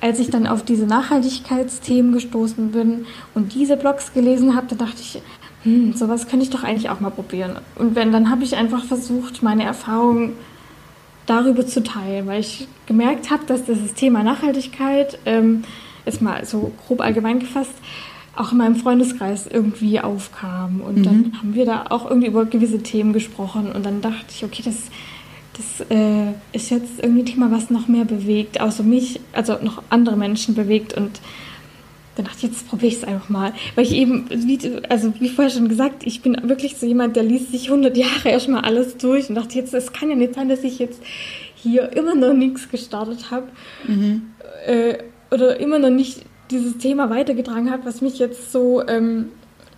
als ich dann auf diese Nachhaltigkeitsthemen gestoßen bin und diese Blogs gelesen habe, da dachte ich, hm, sowas könnte ich doch eigentlich auch mal probieren. Und wenn, dann habe ich einfach versucht, meine Erfahrungen darüber zu teilen, weil ich gemerkt habe, dass das Thema Nachhaltigkeit, ähm, ist mal so grob allgemein gefasst, auch in meinem Freundeskreis irgendwie aufkam. Und mhm. dann haben wir da auch irgendwie über gewisse Themen gesprochen. Und dann dachte ich, okay, das, das äh, ist jetzt irgendwie ein Thema, was noch mehr bewegt, außer mich, also noch andere Menschen bewegt. Und dann dachte ich, jetzt probiere ich es einfach mal. Weil ich eben, wie, also wie vorher schon gesagt, ich bin wirklich so jemand, der liest sich 100 Jahre erstmal alles durch und dachte, jetzt, es kann ja nicht sein, dass ich jetzt hier immer noch nichts gestartet habe. Mhm. Äh, oder immer noch nicht dieses Thema weitergetragen habe, was mich jetzt so ähm,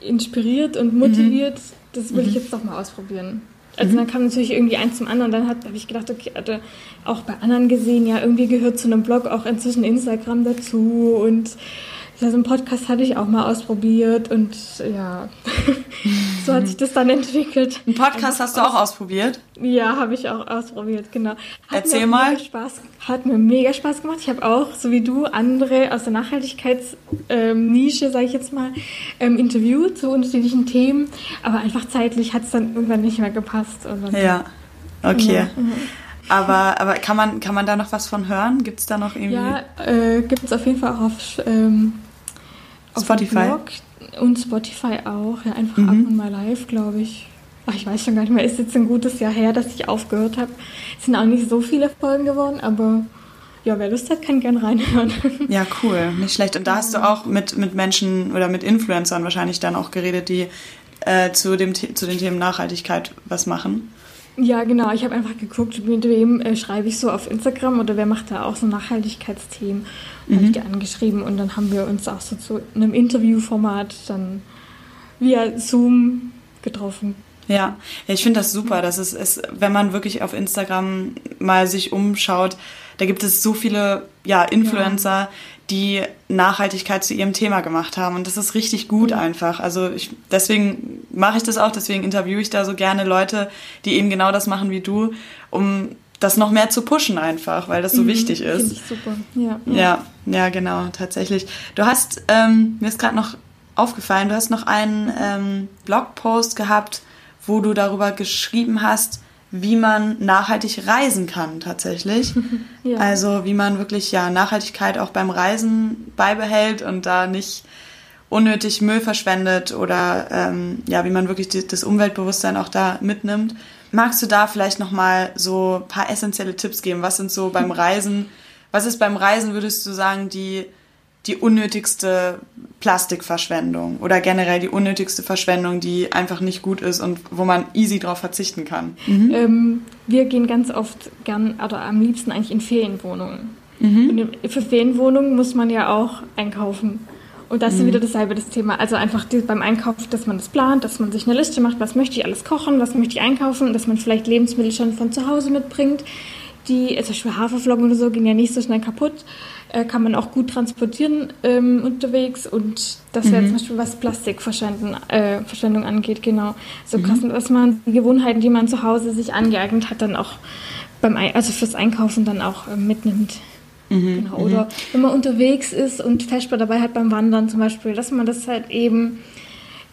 inspiriert und motiviert, mhm. das will mhm. ich jetzt doch mal ausprobieren. Also mhm. dann kam natürlich irgendwie eins zum anderen. Dann habe ich gedacht, okay, hatte auch bei anderen gesehen, ja, irgendwie gehört zu einem Blog auch inzwischen Instagram dazu und also einen Podcast hatte ich auch mal ausprobiert und ja, so hat sich das dann entwickelt. Einen Podcast hast du auch ausprobiert? Ja, habe ich auch ausprobiert, genau. Hat Erzähl mal. Spaß, hat mir mega Spaß gemacht. Ich habe auch, so wie du, andere aus der Nachhaltigkeitsnische, ähm, sage ich jetzt mal, ähm, interviewt zu unterschiedlichen Themen. Aber einfach zeitlich hat es dann irgendwann nicht mehr gepasst. ja, okay. Ja, mhm. Aber, aber kann, man, kann man da noch was von hören? Gibt es da noch irgendwie? Ja, äh, gibt es auf jeden Fall auch auf, ähm, auf Spotify. Blog und Spotify auch. Ja, einfach mhm. ab und mal live, glaube ich. Ach, ich weiß schon gar nicht mehr. Ist jetzt ein gutes Jahr her, dass ich aufgehört habe. Es sind auch nicht so viele Folgen geworden, aber ja, wer Lust hat, kann gern reinhören. Ja, cool. Nicht schlecht. Und da hast du auch mit, mit Menschen oder mit Influencern wahrscheinlich dann auch geredet, die äh, zu, dem, zu den Themen Nachhaltigkeit was machen. Ja, genau. Ich habe einfach geguckt, mit wem äh, schreibe ich so auf Instagram oder wer macht da auch so Nachhaltigkeitsthemen. Mhm. Habe ich die angeschrieben und dann haben wir uns auch so zu einem Interviewformat dann via Zoom getroffen. Ja, ich finde das super. Das ist, ist, wenn man wirklich auf Instagram mal sich umschaut, da gibt es so viele ja, Influencer, ja die Nachhaltigkeit zu ihrem Thema gemacht haben. Und das ist richtig gut einfach. Also ich, deswegen mache ich das auch, deswegen interviewe ich da so gerne Leute, die eben genau das machen wie du, um das noch mehr zu pushen einfach, weil das so mhm, wichtig ist. Ich super. Ja, ja, ja, genau, tatsächlich. Du hast, ähm, mir ist gerade noch aufgefallen, du hast noch einen ähm, Blogpost gehabt, wo du darüber geschrieben hast, wie man nachhaltig reisen kann tatsächlich. ja. Also wie man wirklich ja Nachhaltigkeit auch beim Reisen beibehält und da nicht unnötig Müll verschwendet oder ähm, ja wie man wirklich die, das Umweltbewusstsein auch da mitnimmt. Magst du da vielleicht noch mal so ein paar essentielle Tipps geben? Was sind so beim Reisen? Was ist beim Reisen würdest du sagen die die unnötigste Plastikverschwendung oder generell die unnötigste Verschwendung, die einfach nicht gut ist und wo man easy drauf verzichten kann? Mhm. Ähm, wir gehen ganz oft gern oder am liebsten eigentlich in Ferienwohnungen. Mhm. Und für Ferienwohnungen muss man ja auch einkaufen. Und das mhm. ist wieder dasselbe das Thema. Also einfach beim Einkauf, dass man das plant, dass man sich eine Liste macht, was möchte ich alles kochen, was möchte ich einkaufen, dass man vielleicht Lebensmittel schon von zu Hause mitbringt. Die, zum Beispiel Haferflocken oder so, gehen ja nicht so schnell kaputt. Äh, kann man auch gut transportieren ähm, unterwegs. Und das wäre mhm. zum Beispiel, was Plastikverschwendung äh, Verschwendung angeht, genau. So mhm. dass man die Gewohnheiten, die man zu Hause sich angeeignet hat, dann auch beim, also fürs Einkaufen dann auch äh, mitnimmt. Mhm, genau. Oder mhm. wenn man unterwegs ist und Festbar dabei hat beim Wandern zum Beispiel, dass man das halt eben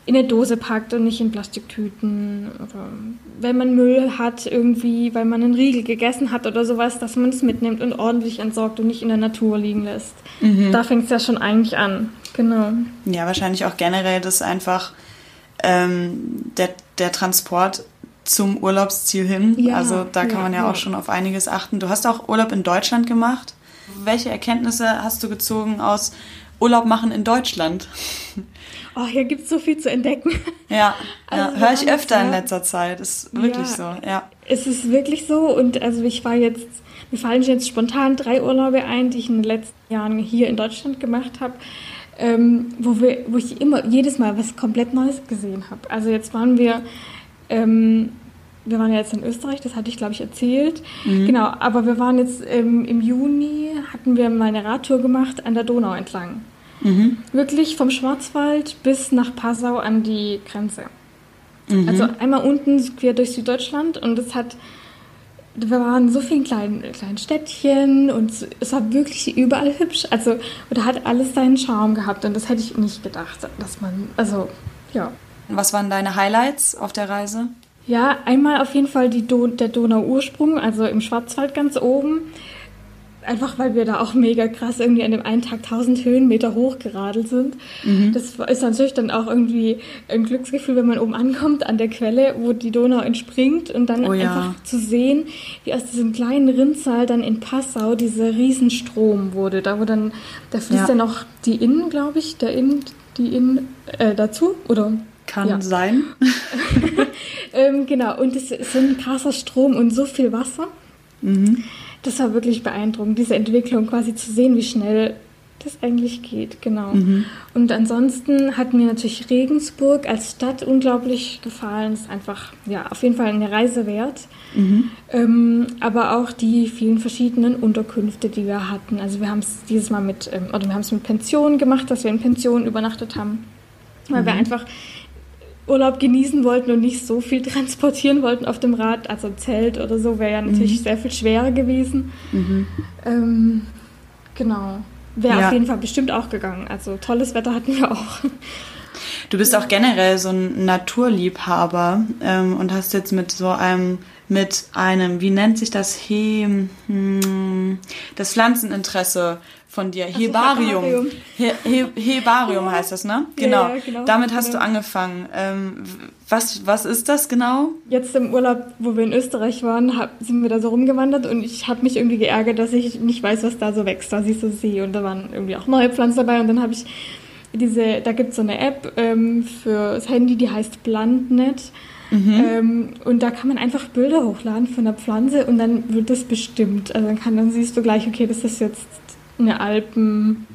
in eine Dose packt und nicht in Plastiktüten. Oder wenn man Müll hat irgendwie, weil man einen Riegel gegessen hat oder sowas, dass man es mitnimmt und ordentlich entsorgt und nicht in der Natur liegen lässt. Mhm. Da fängt es ja schon eigentlich an. Genau. Ja, wahrscheinlich auch generell, dass einfach ähm, der, der Transport zum Urlaubsziel hin. Ja, also da kann ja, man ja, ja auch schon auf einiges achten. Du hast auch Urlaub in Deutschland gemacht. Welche Erkenntnisse hast du gezogen aus Urlaub machen in Deutschland? Oh, hier gibt es so viel zu entdecken. Ja, also ja. höre ich öfter ja, in letzter Zeit. Ist wirklich ja, so, ja. Es ist wirklich so und also ich war jetzt, mir fallen jetzt spontan drei Urlaube ein, die ich in den letzten Jahren hier in Deutschland gemacht habe. Ähm, wo, wir, wo ich immer jedes Mal was komplett Neues gesehen habe. Also jetzt waren wir ähm, wir waren ja jetzt in Österreich, das hatte ich, glaube ich, erzählt. Mhm. Genau, aber wir waren jetzt ähm, im Juni, hatten wir mal eine Radtour gemacht an der Donau entlang. Mhm. Wirklich vom Schwarzwald bis nach Passau an die Grenze. Mhm. Also einmal unten quer durch Süddeutschland und es hat, wir waren so vielen kleinen, kleinen Städtchen und es war wirklich überall hübsch. Also, da hat alles seinen Charme gehabt und das hätte ich nicht gedacht, dass man, also, ja. Was waren deine Highlights auf der Reise? Ja, einmal auf jeden Fall die Do der Donau-Ursprung, also im Schwarzwald ganz oben. Einfach weil wir da auch mega krass irgendwie an dem einen Tag 1000 Höhenmeter hochgeradelt sind. Mhm. Das ist natürlich dann auch irgendwie ein Glücksgefühl, wenn man oben ankommt an der Quelle, wo die Donau entspringt und dann oh, ja. einfach zu sehen, wie aus diesem kleinen Rinnsal dann in Passau dieser Riesenstrom wurde. Da wo dann, da fließt ja, ja noch die Inn, glaube ich, der Inn, die Inn äh, dazu, oder? Kann ja. sein. ähm, genau, und es ist so ein krasser Strom und so viel Wasser. Mhm. Das war wirklich beeindruckend, diese Entwicklung quasi zu sehen, wie schnell das eigentlich geht, genau. Mhm. Und ansonsten hat mir natürlich Regensburg als Stadt unglaublich gefallen. Ist einfach, ja, auf jeden Fall eine Reise wert. Mhm. Ähm, aber auch die vielen verschiedenen Unterkünfte, die wir hatten. Also wir haben es dieses Mal mit, ähm, oder wir haben es mit Pensionen gemacht, dass wir in Pensionen übernachtet haben. Weil mhm. wir einfach Urlaub genießen wollten und nicht so viel transportieren wollten auf dem Rad, also Zelt oder so, wäre ja natürlich mhm. sehr viel schwerer gewesen. Mhm. Ähm, genau. Wäre ja. auf jeden Fall bestimmt auch gegangen. Also tolles Wetter hatten wir auch. Du bist auch generell so ein Naturliebhaber ähm, und hast jetzt mit so einem, mit einem, wie nennt sich das, He, hm, das Pflanzeninteresse von dir. Also Hebarium. Hebarium. He He Hebarium ja. heißt das, ne? Genau. Ja, ja, genau. Damit hast genau. du angefangen. Ähm, was, was ist das genau? Jetzt im Urlaub, wo wir in Österreich waren, hab, sind wir da so rumgewandert und ich habe mich irgendwie geärgert, dass ich nicht weiß, was da so wächst, was ich so sehe. Und da waren irgendwie auch neue Pflanzen dabei und dann habe ich diese, da gibt es so eine App ähm, für das Handy, die heißt Plantnet. Mhm. Ähm, und da kann man einfach Bilder hochladen von der Pflanze und dann wird das bestimmt. Also dann kann, dann siehst du gleich, okay, das ist jetzt eine Alpen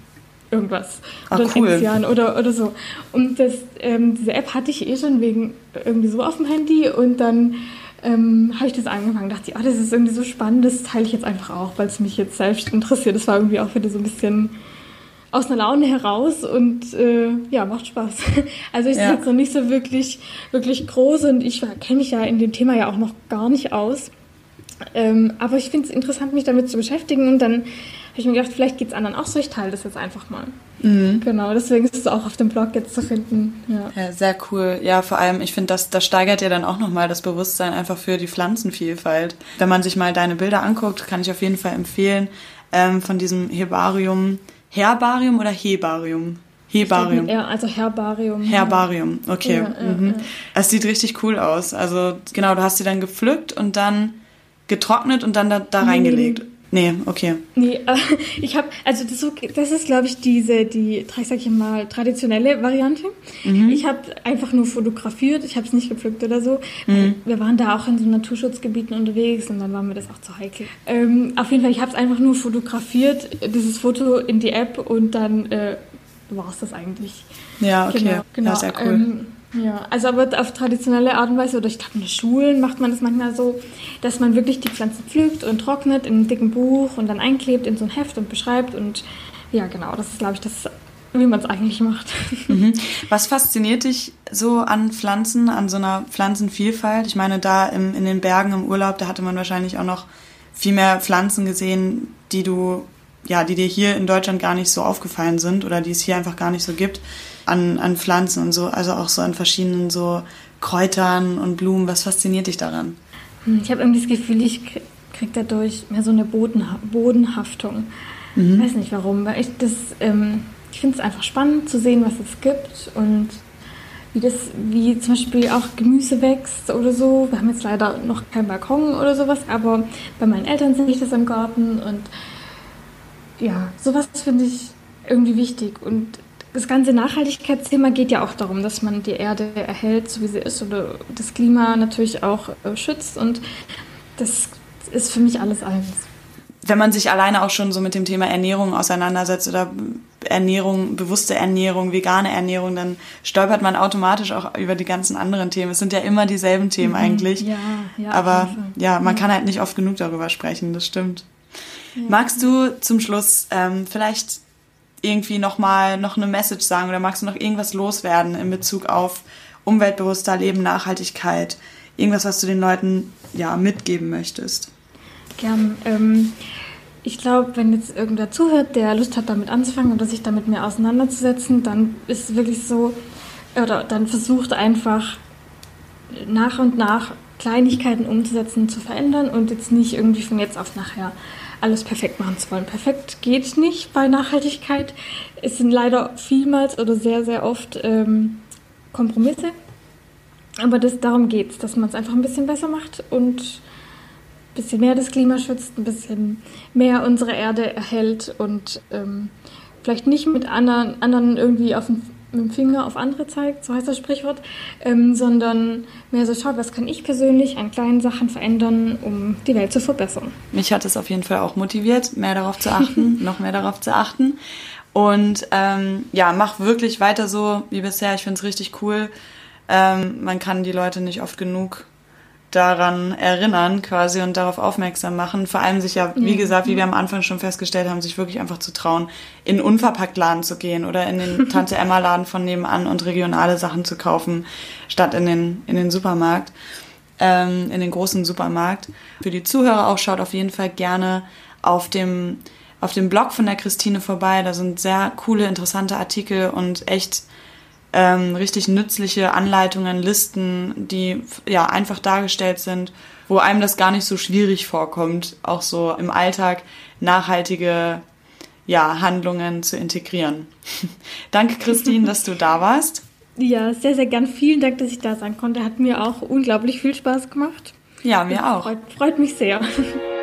irgendwas Ach, oder cool. Enzian oder, oder so. Und das, ähm, diese App hatte ich eh schon wegen irgendwie so auf dem Handy und dann ähm, habe ich das angefangen, dachte ich, oh, das ist irgendwie so spannend, das teile ich jetzt einfach auch, weil es mich jetzt selbst interessiert. Das war irgendwie auch wieder so ein bisschen aus einer Laune heraus und äh, ja, macht Spaß. Also ich ja. jetzt noch nicht so wirklich, wirklich groß und ich kenne mich ja in dem Thema ja auch noch gar nicht aus. Ähm, aber ich finde es interessant, mich damit zu beschäftigen und dann habe ich mir gedacht, vielleicht geht es anderen auch so, ich teile das jetzt einfach mal. Mhm. Genau, deswegen ist es auch auf dem Blog jetzt zu finden. Ja, ja sehr cool. Ja, vor allem, ich finde, das, das steigert ja dann auch nochmal das Bewusstsein einfach für die Pflanzenvielfalt. Wenn man sich mal deine Bilder anguckt, kann ich auf jeden Fall empfehlen, ähm, von diesem Herbarium, Herbarium oder Hebarium? Hebarium. Ja, also Herbarium. Herbarium, okay. Ja, ja, mhm. Es sieht richtig cool aus. Also genau, du hast sie dann gepflückt und dann getrocknet und dann da, da reingelegt. Nee, okay. Nee, äh, ich habe, also das, das ist, glaube ich, diese, die, sag ich mal, traditionelle Variante. Mhm. Ich habe einfach nur fotografiert, ich habe es nicht gepflückt oder so. Mhm. Wir waren da auch in so Naturschutzgebieten unterwegs und dann war mir das auch zu heikel. Ähm, auf jeden Fall, ich habe es einfach nur fotografiert, dieses Foto in die App und dann äh, war es das eigentlich. Ja, okay. Genau, genau. Ja, sehr cool. Ähm, ja, also aber auf traditionelle Art und Weise, oder ich glaube in den Schulen macht man das manchmal so, dass man wirklich die Pflanzen pflückt und trocknet in einem dicken Buch und dann einklebt in so ein Heft und beschreibt und ja, genau, das ist, glaube ich, das, wie man es eigentlich macht. Mhm. Was fasziniert dich so an Pflanzen, an so einer Pflanzenvielfalt? Ich meine, da im, in den Bergen im Urlaub, da hatte man wahrscheinlich auch noch viel mehr Pflanzen gesehen, die du, ja, die dir hier in Deutschland gar nicht so aufgefallen sind oder die es hier einfach gar nicht so gibt an, an Pflanzen und so, also auch so an verschiedenen so Kräutern und Blumen. Was fasziniert dich daran? Hm, ich habe irgendwie das Gefühl, ich kriege dadurch mehr so eine Bodenha Bodenhaftung. Mhm. Ich weiß nicht warum, weil ich das, ähm, ich finde es einfach spannend zu sehen, was es gibt und wie das, wie zum Beispiel auch Gemüse wächst oder so. Wir haben jetzt leider noch keinen Balkon oder sowas, aber bei meinen Eltern sehe ich das im Garten und ja, sowas finde ich irgendwie wichtig und das ganze Nachhaltigkeitsthema geht ja auch darum, dass man die Erde erhält, so wie sie ist, oder das Klima natürlich auch äh, schützt. Und das ist für mich alles eins. Wenn man sich alleine auch schon so mit dem Thema Ernährung auseinandersetzt oder Ernährung, bewusste Ernährung, vegane Ernährung, dann stolpert man automatisch auch über die ganzen anderen Themen. Es sind ja immer dieselben Themen mhm. eigentlich. Ja, ja. Aber ja, man kann halt nicht oft genug darüber sprechen, das stimmt. Ja. Magst du zum Schluss ähm, vielleicht irgendwie nochmal noch eine Message sagen oder magst du noch irgendwas loswerden in Bezug auf umweltbewusster Leben, Nachhaltigkeit? Irgendwas, was du den Leuten ja mitgeben möchtest? Gern. Ähm, ich glaube, wenn jetzt irgendwer zuhört, der Lust hat, damit anzufangen oder sich damit mehr auseinanderzusetzen, dann ist es wirklich so, oder dann versucht einfach nach und nach Kleinigkeiten umzusetzen, zu verändern und jetzt nicht irgendwie von jetzt auf nachher alles perfekt machen zu wollen. Perfekt geht nicht bei Nachhaltigkeit. Es sind leider vielmals oder sehr, sehr oft ähm, Kompromisse. Aber das, darum geht es, dass man es einfach ein bisschen besser macht und ein bisschen mehr das Klima schützt, ein bisschen mehr unsere Erde erhält und ähm, vielleicht nicht mit anderen, anderen irgendwie auf den mit dem Finger auf andere zeigt, so heißt das Sprichwort, ähm, sondern mehr so schaut, was kann ich persönlich an kleinen Sachen verändern, um die Welt zu verbessern. Mich hat es auf jeden Fall auch motiviert, mehr darauf zu achten, noch mehr darauf zu achten. Und ähm, ja, mach wirklich weiter so wie bisher. Ich finde es richtig cool. Ähm, man kann die Leute nicht oft genug daran erinnern quasi und darauf aufmerksam machen. Vor allem sich ja, wie gesagt, wie wir am Anfang schon festgestellt haben, sich wirklich einfach zu trauen, in unverpackt Laden zu gehen oder in den Tante Emma Laden von nebenan und regionale Sachen zu kaufen, statt in den, in den Supermarkt, ähm, in den großen Supermarkt. Für die Zuhörer auch schaut auf jeden Fall gerne auf dem, auf dem Blog von der Christine vorbei. Da sind sehr coole, interessante Artikel und echt ähm, richtig nützliche Anleitungen, Listen, die ja einfach dargestellt sind, wo einem das gar nicht so schwierig vorkommt, auch so im Alltag nachhaltige ja, Handlungen zu integrieren. Danke, Christine, dass du da warst. Ja, sehr, sehr gern. Vielen Dank, dass ich da sein konnte. Hat mir auch unglaublich viel Spaß gemacht. Ja, mir auch. Freut, freut mich sehr.